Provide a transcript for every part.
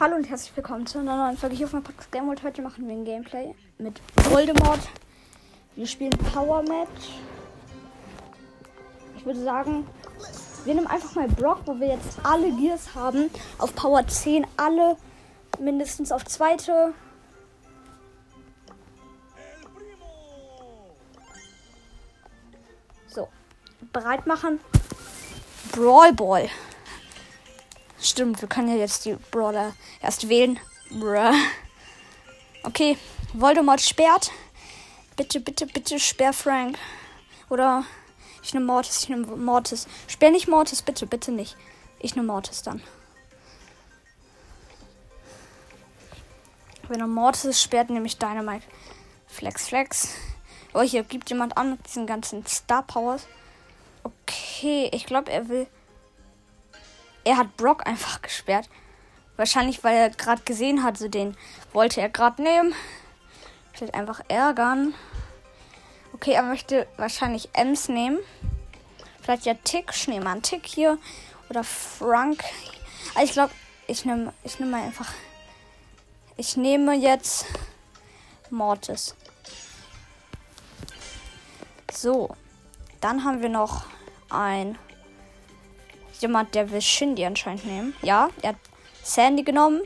Hallo und herzlich willkommen zu einer neuen Folge hier auf meinem Podcast Game World. Heute machen wir ein Gameplay mit Voldemort. Wir spielen Power Match. Ich würde sagen, wir nehmen einfach mal Brock, wo wir jetzt alle Gears haben. Auf Power 10, alle mindestens auf zweite. So, bereit machen. Brawl Ball. Stimmt, wir können ja jetzt die Brawler erst wählen. Bruh. Okay, Voldemort sperrt. Bitte, bitte, bitte sperr Frank. Oder ich nehme Mortis, ich nehme Mortis. Sperr nicht Mortis, bitte, bitte nicht. Ich nehme Mortis dann. Wenn er Mortis sperrt nämlich Dynamite. Flex, Flex. Oh, hier gibt jemand an mit diesen ganzen Star Powers. Okay, ich glaube, er will er hat Brock einfach gesperrt. Wahrscheinlich, weil er gerade gesehen hatte, den wollte er gerade nehmen. Vielleicht einfach ärgern. Okay, er möchte wahrscheinlich Ems nehmen. Vielleicht ja Tick. Ich nehme einen Tick hier. Oder Frank. Also ich glaube, ich nehme ich nehm mal einfach. Ich nehme jetzt Mortis. So. Dann haben wir noch ein jemand, der will Shindy anscheinend nehmen. Ja, er hat Sandy genommen.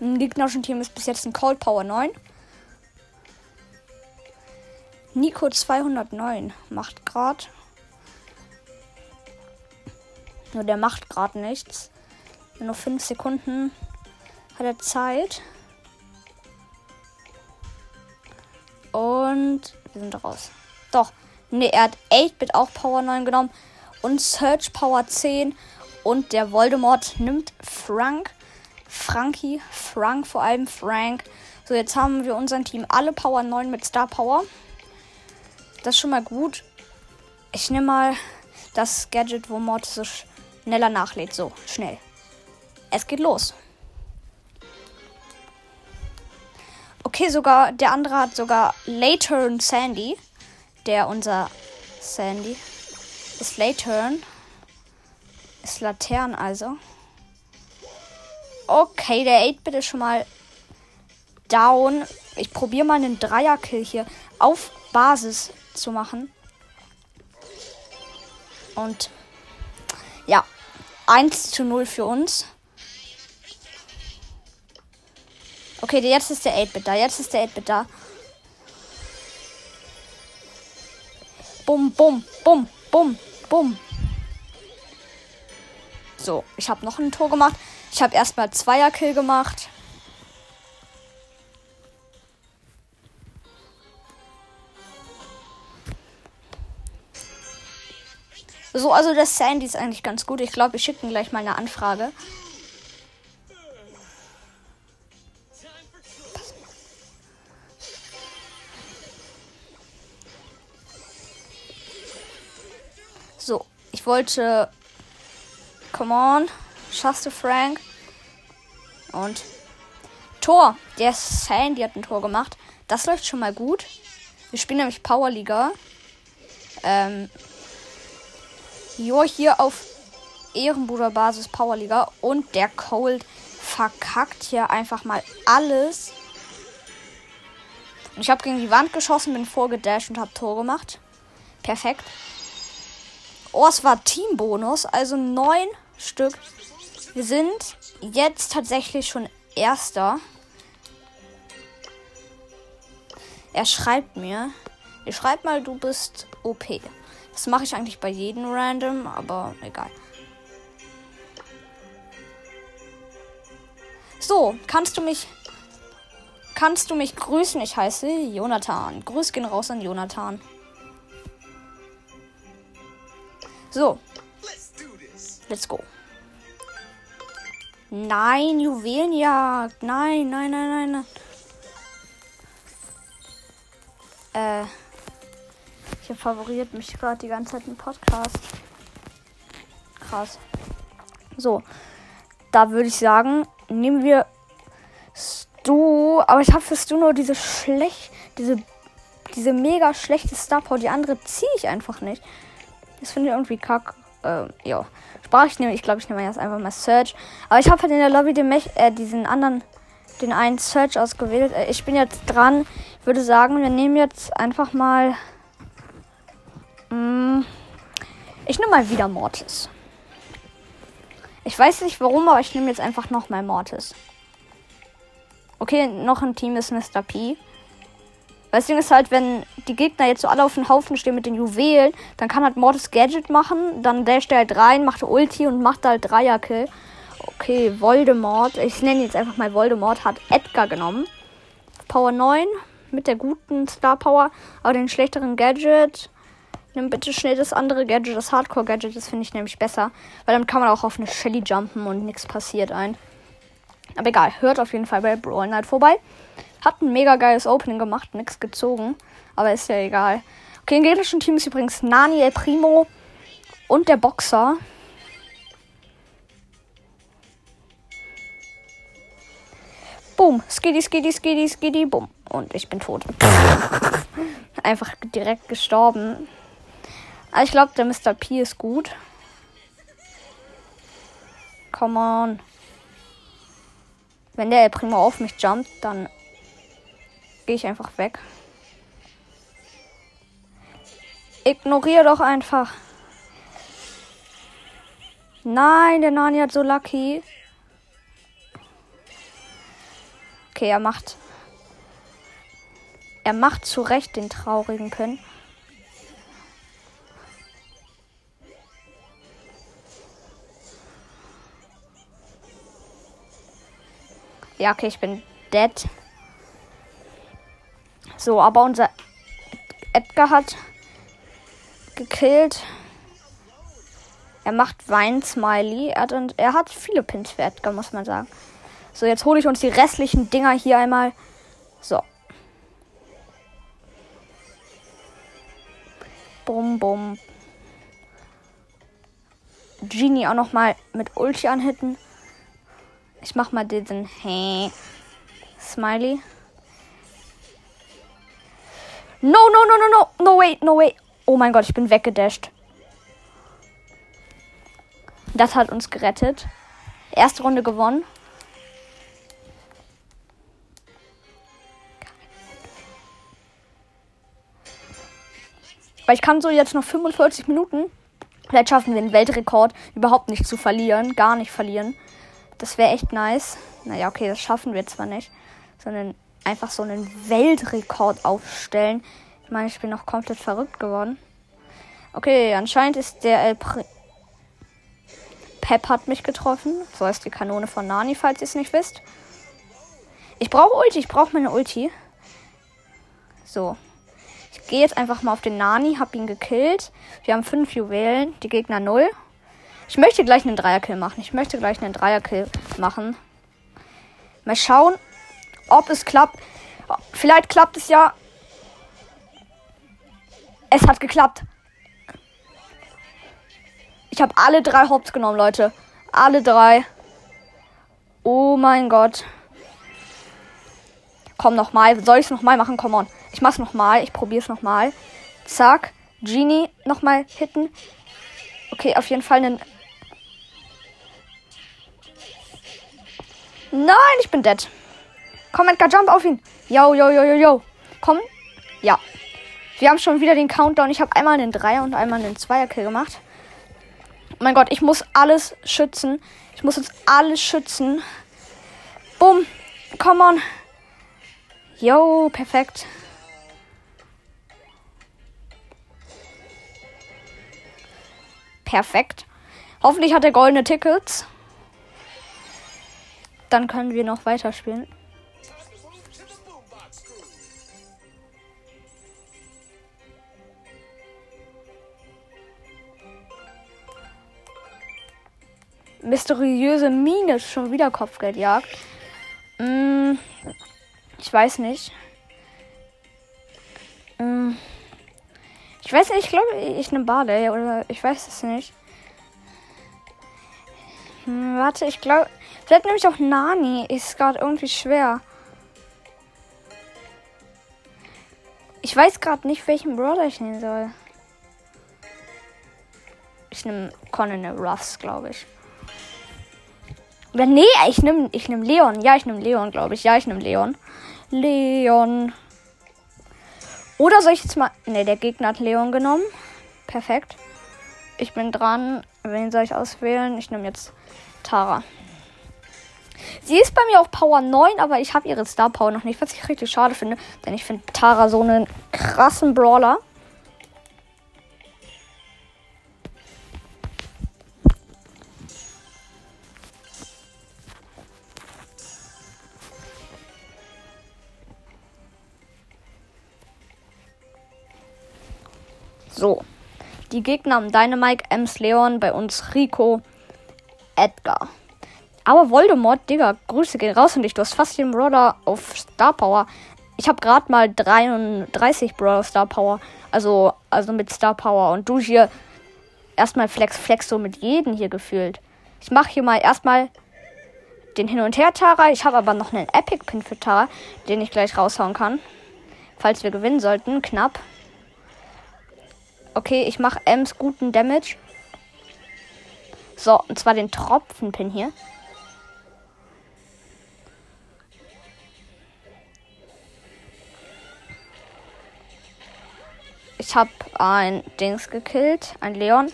Im gegnerischen Team ist bis jetzt ein Cold Power 9. Nico 209 macht gerade. Nur der macht gerade nichts. Nur 5 Sekunden hat er Zeit. Und wir sind raus. Doch. Ne, er hat 8-Bit auch Power 9 genommen und Search Power 10. Und der Voldemort nimmt Frank. Frankie, Frank, vor allem Frank. So, jetzt haben wir unser Team alle Power 9 mit Star Power. Das ist schon mal gut. Ich nehme mal das Gadget, wo Mortis so schneller nachlädt. So, schnell. Es geht los. Okay, sogar der andere hat sogar Later Sandy. Der unser Sandy ist Layturn. Ist Latern also. Okay, der 8-Bit ist schon mal down. Ich probiere mal einen Dreier-Kill hier auf Basis zu machen. Und ja, 1 zu 0 für uns. Okay, jetzt ist der 8-Bit da. Jetzt ist der 8-Bit da. Bum, bum, bum. Bumm, bumm. So, ich habe noch ein Tor gemacht. Ich habe erstmal Zweierkill gemacht. So, also der Sandy ist eigentlich ganz gut. Ich glaube, wir schicken gleich mal eine Anfrage. Ich wollte. Come on. Schaffst du, Frank? Und. Tor. Der Sandy hat ein Tor gemacht. Das läuft schon mal gut. Wir spielen nämlich Powerliga. Ähm. Jo, hier auf Ehrenbruderbasis Powerliga. Und der Cold verkackt hier einfach mal alles. Und ich habe gegen die Wand geschossen, bin vorgedasht und habe Tor gemacht. Perfekt. Oh, es war Teambonus, also neun Stück. Wir sind jetzt tatsächlich schon Erster. Er schreibt mir. Er schreibt mal, du bist OP. Das mache ich eigentlich bei jedem random, aber egal. So, kannst du mich. Kannst du mich grüßen? Ich heiße Jonathan. Grüß gehen raus an Jonathan. So. Let's go. Nein, Juwelenjagd. Nein, nein, nein, nein, nein. Äh. Hier favoriert mich gerade die ganze Zeit ein Podcast. Krass. So. Da würde ich sagen, nehmen wir Stu. Aber ich habe für Stu nur diese schlecht. Diese. Diese mega schlechte Star Power. Die andere ziehe ich einfach nicht. Das finde ich irgendwie kack. äh, ja. Sprach ich nehme, ich glaube, ich nehme jetzt einfach mal Search. Aber ich habe halt in der Lobby den Mech, äh, diesen anderen, den einen Search ausgewählt. Äh, ich bin jetzt dran. Ich würde sagen, wir nehmen jetzt einfach mal. Mh, mm, ich nehme mal wieder Mortis. Ich weiß nicht warum, aber ich nehme jetzt einfach nochmal Mortis. Okay, noch ein Team ist Mr. P. Weil das Ding ist halt, wenn die Gegner jetzt so alle auf dem Haufen stehen mit den Juwelen, dann kann halt Mortis Gadget machen, dann dasht er halt rein, macht Ulti und macht halt Dreierkill. Okay, Voldemort, ich nenne jetzt einfach mal Voldemort, hat Edgar genommen. Power 9 mit der guten Star Power, aber den schlechteren Gadget. Nimm bitte schnell das andere Gadget, das Hardcore Gadget, das finde ich nämlich besser. Weil dann kann man auch auf eine Shelly jumpen und nichts passiert ein. Aber egal, hört auf jeden Fall bei Brawl Night vorbei. Hat ein mega geiles Opening gemacht, nichts gezogen. Aber ist ja egal. Okay, im gegnerischen Team ist übrigens Nani El Primo und der Boxer. Boom. Skiddy, skiddy, skiddy, skiddy, boom. Und ich bin tot. Einfach direkt gestorben. Aber ich glaube, der Mr. P ist gut. Come on. Wenn der El Primo auf mich jumpt, dann gehe ich einfach weg. Ignoriere doch einfach. Nein, der Nani hat so lucky. Okay, er macht. Er macht zu Recht den traurigen Pin. Ja, okay, ich bin dead. So, aber unser Edgar hat gekillt. Er macht Wein-Smiley. Er hat, er hat viele Pins für Edgar, muss man sagen. So, jetzt hole ich uns die restlichen Dinger hier einmal. So. Bum, bum. Genie auch noch mal mit Ulti anhitten. Ich mach mal diesen hey Smiley. No, no, no, no, no. No way, no way. Oh mein Gott, ich bin weggedasht. Das hat uns gerettet. Erste Runde gewonnen. Weil ich kann so jetzt noch 45 Minuten. Vielleicht schaffen wir den Weltrekord überhaupt nicht zu verlieren. Gar nicht verlieren. Das wäre echt nice. Naja, okay, das schaffen wir zwar nicht. Sondern einfach so einen Weltrekord aufstellen. Ich meine, ich bin noch komplett verrückt geworden. Okay, anscheinend ist der El Pri Pep hat mich getroffen. So ist die Kanone von Nani, falls ihr es nicht wisst. Ich brauche Ulti, ich brauche meine Ulti. So. Ich gehe jetzt einfach mal auf den Nani, hab ihn gekillt. Wir haben fünf Juwelen, die Gegner null. Ich möchte gleich einen Dreierkill machen. Ich möchte gleich einen Dreierkill machen. Mal schauen, ob es klappt. Vielleicht klappt es ja. Es hat geklappt. Ich habe alle drei Hops genommen, Leute. Alle drei. Oh mein Gott. Komm nochmal. Soll ich es nochmal machen? Komm on. Ich mach's nochmal. Ich probier's nochmal. Zack. Genie nochmal hitten. Okay, auf jeden Fall einen. Nein, ich bin dead. Komm, Edgar, jump auf ihn. Yo, yo, yo, yo, yo. Komm. Ja. Wir haben schon wieder den Countdown. Ich habe einmal einen Dreier und einmal einen Zweierkill gemacht. Oh mein Gott, ich muss alles schützen. Ich muss jetzt alles schützen. Bumm. Come on. Yo, perfekt. Perfekt. Hoffentlich hat er goldene Tickets. Dann können wir noch weiterspielen. Mysteriöse Mine schon wieder Kopfgeldjagd. Hm, ich weiß nicht. Hm, ich weiß nicht, ich glaube, ich nehme Barley oder ich weiß es nicht. Hm, warte, ich glaube, vielleicht nehme ich auch Nani. Ist gerade irgendwie schwer. Ich weiß gerade nicht, welchen Brawler ich nehmen soll. Ich nehme Colonel Ruffs, glaube ich. Oder nee, ich nehme ich nehm Leon. Ja, ich nehme Leon, glaube ich. Ja, ich nehme Leon. Leon. Oder soll ich jetzt mal. Ne, der Gegner hat Leon genommen. Perfekt. Ich bin dran. Wen soll ich auswählen? Ich nehme jetzt Tara. Sie ist bei mir auf Power 9, aber ich habe ihre Star Power noch nicht, was ich richtig schade finde. Denn ich finde Tara so einen krassen Brawler. So. Die Gegner haben Dynamite, Ems Leon, bei uns Rico, Edgar. Aber Voldemort, Digga, Grüße gehen raus und dich. Du hast fast den Brawler auf Star Power. Ich habe gerade mal 33 Brawler Star Power. Also, also mit Star Power. Und du hier erstmal Flex, Flex so mit jedem hier gefühlt. Ich mache hier mal erstmal den Hin- und Her-Tara. Ich habe aber noch einen Epic-Pin für Tara, den ich gleich raushauen kann. Falls wir gewinnen sollten. Knapp. Okay, ich mache Ems guten Damage. So, und zwar den Tropfenpin hier. Ich habe ein Dings gekillt, ein Leon.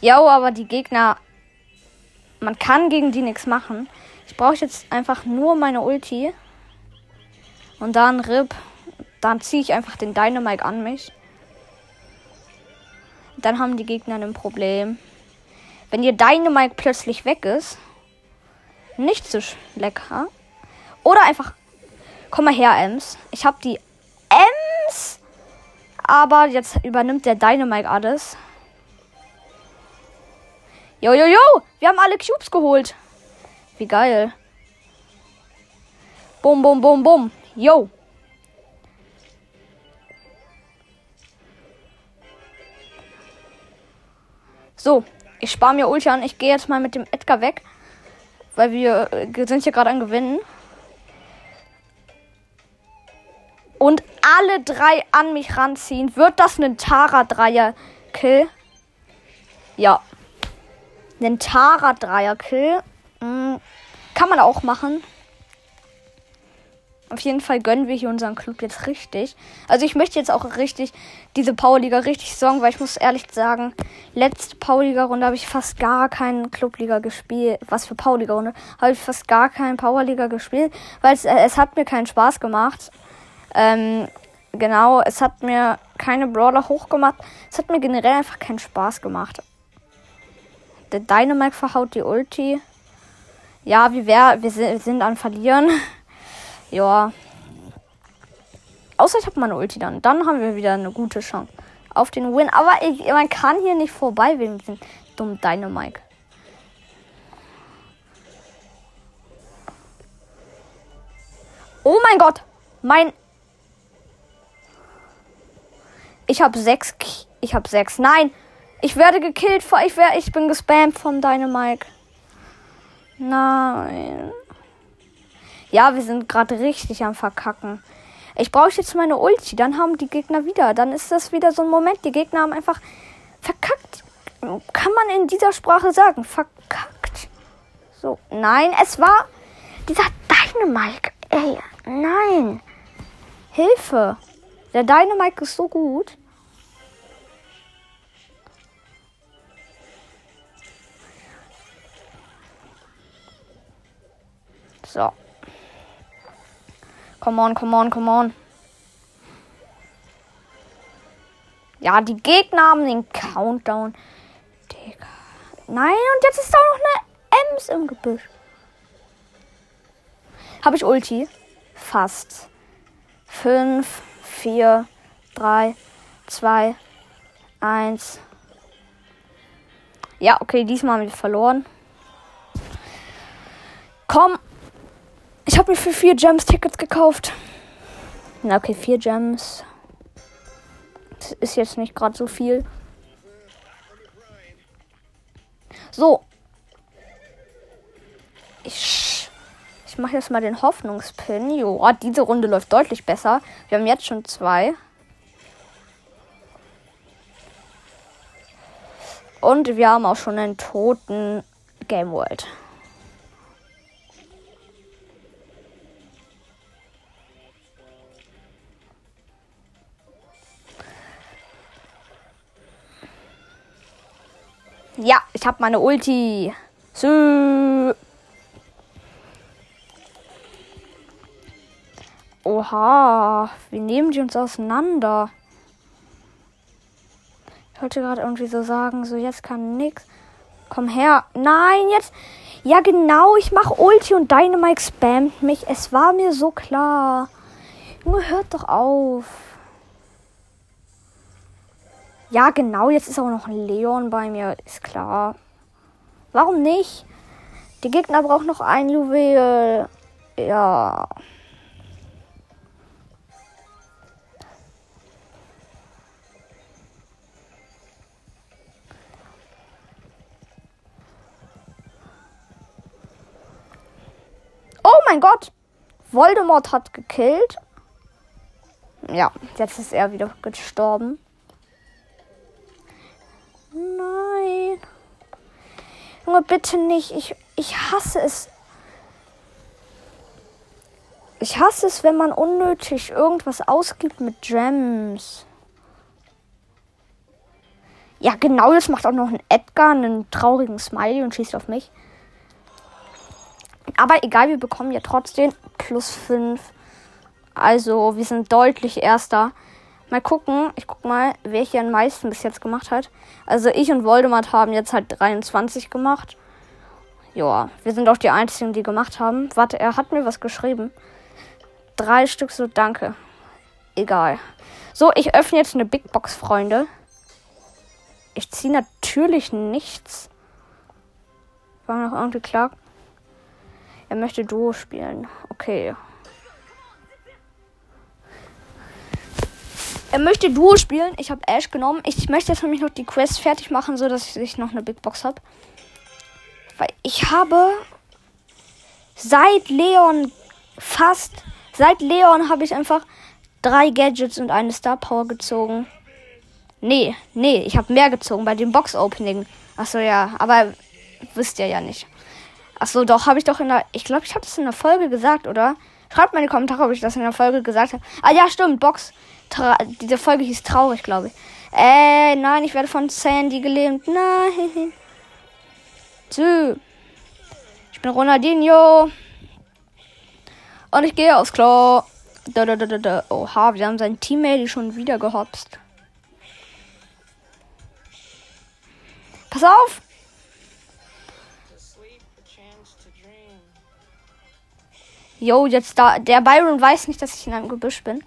Ja, aber die Gegner, man kann gegen die nichts machen. Ich brauche jetzt einfach nur meine Ulti. Und dann RIP. Dann ziehe ich einfach den Dynamite an mich. Dann haben die Gegner ein Problem. Wenn ihr Dynamite plötzlich weg ist, nicht so lecker. Oder einfach, komm mal her, Ems. Ich habe die Ems. Aber jetzt übernimmt der Dynamite alles. Jo, jo, jo. Wir haben alle Cubes geholt. Wie geil. Bum, bum, bum, bum. Jo. So, ich spare mir Ulti an. Ich gehe jetzt mal mit dem Edgar weg. Weil wir äh, sind hier gerade am Gewinnen. Und alle drei an mich ranziehen. Wird das ein Tara-Dreier-Kill? Ja. Ein Tara-Dreier-Kill. Mhm. Kann man auch machen. Auf jeden Fall gönnen wir hier unseren Club jetzt richtig. Also ich möchte jetzt auch richtig diese Powerliga richtig sorgen, weil ich muss ehrlich sagen, letzte Powerliga-Runde habe ich fast gar keinen Clubliga gespielt. Was für Powerliga-Runde? Habe ich fast gar keinen Powerliga gespielt, weil es, äh, es hat mir keinen Spaß gemacht. Ähm, genau, es hat mir keine Brawler hochgemacht. Es hat mir generell einfach keinen Spaß gemacht. Der Dynamite verhaut die Ulti. Ja, wie wär, wir sind, wir sind an Verlieren. Ja. Außer ich habe meine Ulti dann. Dann haben wir wieder eine gute Chance auf den Win. Aber ich, man kann hier nicht vorbei wegen diesem dummen Dynamite. Oh mein Gott. Mein. Ich habe sechs. Ich habe sechs. Nein. Ich werde gekillt. Ich, wär, ich bin gespammt vom Dynamite. Nein. Ja, wir sind gerade richtig am Verkacken. Ich brauche jetzt meine Ulti, dann haben die Gegner wieder. Dann ist das wieder so ein Moment. Die Gegner haben einfach verkackt. Kann man in dieser Sprache sagen. Verkackt. So, nein, es war dieser Dynamike. Ey, nein. Hilfe. Der Dynamike ist so gut. So. Come on, come on, come on. Ja, die Gegner haben den Countdown. Digga. Nein, und jetzt ist da noch eine Ems im Gebüsch. Habe ich Ulti? Fast. 5, 4, 3, 2, 1. Ja, okay, diesmal haben wir verloren. Komm, ich habe mir für vier Gems Tickets gekauft. Na, okay, vier Gems. Das ist jetzt nicht gerade so viel. So. Ich, ich mache jetzt mal den Hoffnungspin. Jo, ah, diese Runde läuft deutlich besser. Wir haben jetzt schon zwei. Und wir haben auch schon einen toten Game World. Ja, ich habe meine Ulti. So. Oha, wie nehmen die uns auseinander? Ich wollte gerade irgendwie so sagen, so jetzt kann nix. Komm her. Nein, jetzt. Ja, genau, ich mach Ulti und Dynamite spammt mich. Es war mir so klar. Junge, hört doch auf. Ja, genau, jetzt ist auch noch ein Leon bei mir, ist klar. Warum nicht? Die Gegner brauchen noch ein Juwel. Ja. Oh mein Gott! Voldemort hat gekillt. Ja, jetzt ist er wieder gestorben. Nein. Junge, bitte nicht. Ich, ich hasse es. Ich hasse es, wenn man unnötig irgendwas ausgibt mit Gems. Ja, genau, das macht auch noch ein Edgar, einen traurigen Smiley und schießt auf mich. Aber egal, wir bekommen ja trotzdem plus 5. Also, wir sind deutlich erster. Mal gucken, ich guck mal, wer hier am meisten bis jetzt gemacht hat. Also ich und Voldemort haben jetzt halt 23 gemacht. Ja, wir sind auch die einzigen, die gemacht haben. Warte, er hat mir was geschrieben. Drei Stück so, danke. Egal. So, ich öffne jetzt eine Big Box, Freunde. Ich ziehe natürlich nichts. War noch irgendwie klar. Er möchte Duo spielen. Okay. Er möchte Duo spielen. Ich habe Ash genommen. Ich möchte jetzt nämlich noch die Quest fertig machen, so dass ich noch eine Big Box habe. Weil ich habe seit Leon fast seit Leon habe ich einfach drei Gadgets und eine Star Power gezogen. Nee, nee, ich habe mehr gezogen bei dem Box Opening. Achso, ja, aber wisst ihr ja nicht. Achso, doch, habe ich doch in der. Ich glaube, ich habe das in der Folge gesagt, oder? Schreibt mal in die Kommentare, ob ich das in der Folge gesagt habe. Ah ja, stimmt, Box. Tra diese Folge hieß traurig, glaube ich. Äh, nein, ich werde von Sandy gelähmt. Nein. Tschü. Ich bin Ronaldinho. Und ich gehe aufs Klo. Da, da, da, da, da. Oha, wir haben seinen Teammate schon wieder gehopst. Pass auf! Jo, jetzt da. Der Byron weiß nicht, dass ich in einem Gebüsch bin.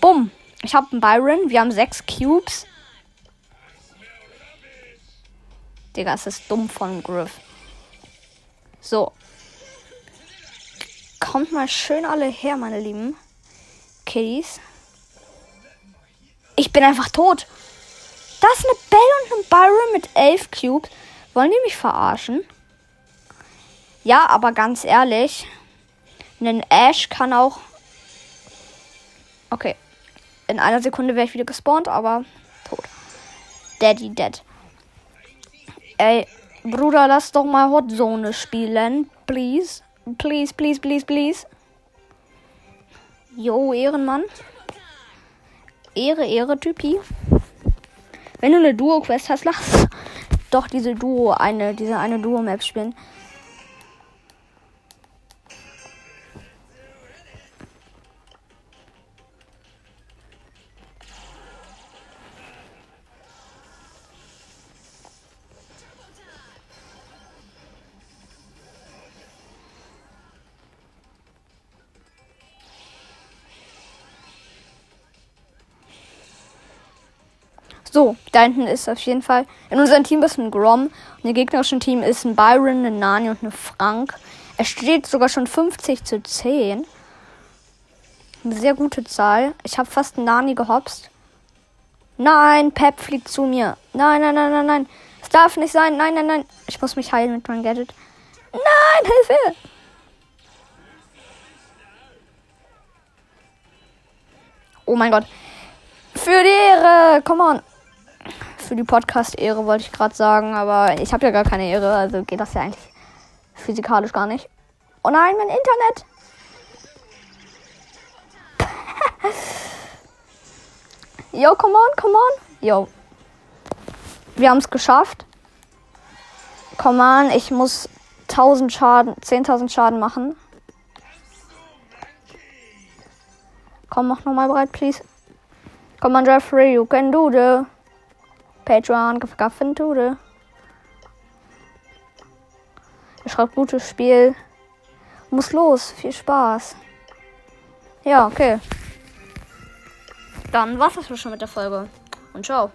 Bumm. Ich habe einen Byron. Wir haben sechs Cubes. Digga, es ist dumm von Griff. So. Kommt mal schön alle her, meine lieben Kitties. Ich bin einfach tot. Da ist eine Belle und ein Byron mit elf Cubes. Wollen die mich verarschen? Ja, aber ganz ehrlich. Ein Ash kann auch. Okay. In einer Sekunde wäre ich wieder gespawnt, aber tot. Daddy dead. Ey, Bruder, lass doch mal Hotzone spielen. Please. Please, please, please, please. Jo, Ehrenmann. Ehre, Ehre, Typi. Wenn du eine Duo-Quest hast, lass doch diese Duo, eine, diese eine Duo-Map spielen. So, da hinten ist auf jeden Fall. In unserem Team ist ein Grom. Und im gegnerischen Team ist ein Byron, ein Nani und ein Frank. Es steht sogar schon 50 zu 10. Eine sehr gute Zahl. Ich habe fast einen Nani gehopst. Nein, Pep fliegt zu mir. Nein, nein, nein, nein, nein. Es darf nicht sein. Nein, nein, nein. Ich muss mich heilen mit meinem Gadget. Nein, Hilfe! Oh mein Gott. Für die Ehre. Come on. Für die Podcast-Ehre wollte ich gerade sagen, aber ich habe ja gar keine Ehre, also geht das ja eigentlich physikalisch gar nicht. Oh nein, mein Internet. Yo, come on, come on. Yo. Wir haben es geschafft. Come on, ich muss 1000 Schaden, 10.000 Schaden machen. Komm, mach nochmal bereit, please. Come on, Jeffrey, you can do the. Patreon, gaffen to the. Er schreibt gutes Spiel. Muss los. Viel Spaß. Ja, okay. Dann war's das schon mit der Folge. Und ciao.